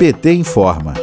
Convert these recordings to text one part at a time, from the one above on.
PT informa.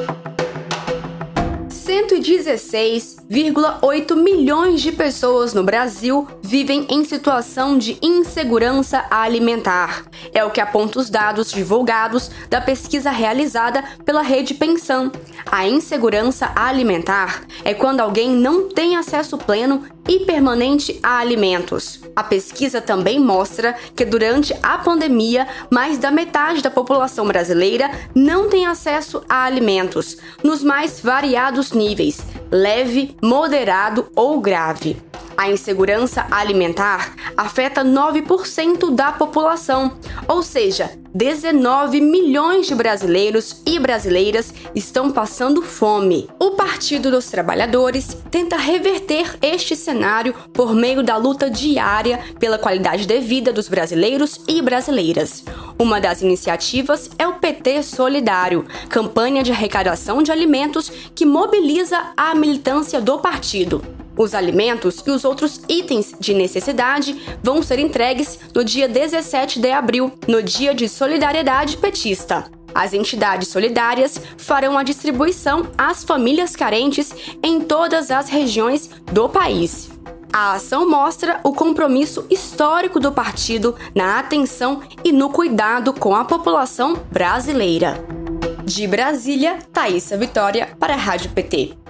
116,8 milhões de pessoas no Brasil vivem em situação de insegurança alimentar. É o que aponta os dados divulgados da pesquisa realizada pela Rede Pensão. A insegurança alimentar é quando alguém não tem acesso pleno e permanente a alimentos. A pesquisa também mostra que durante a pandemia, mais da metade da população brasileira não tem acesso a alimentos, nos mais variados níveis, leve, moderado ou grave. A insegurança alimentar afeta 9% da população, ou seja, 19 milhões de brasileiros e brasileiras estão passando fome. O Partido dos Trabalhadores tenta reverter este cenário por meio da luta diária pela qualidade de vida dos brasileiros e brasileiras. Uma das iniciativas é o PT Solidário, campanha de arrecadação de alimentos que mobiliza a militância do partido. Os alimentos e os outros itens de necessidade vão ser entregues no dia 17 de abril, no Dia de Solidariedade Petista. As entidades solidárias farão a distribuição às famílias carentes em todas as regiões do país. A ação mostra o compromisso histórico do partido na atenção e no cuidado com a população brasileira. De Brasília, Thaisa Vitória para a Rádio PT.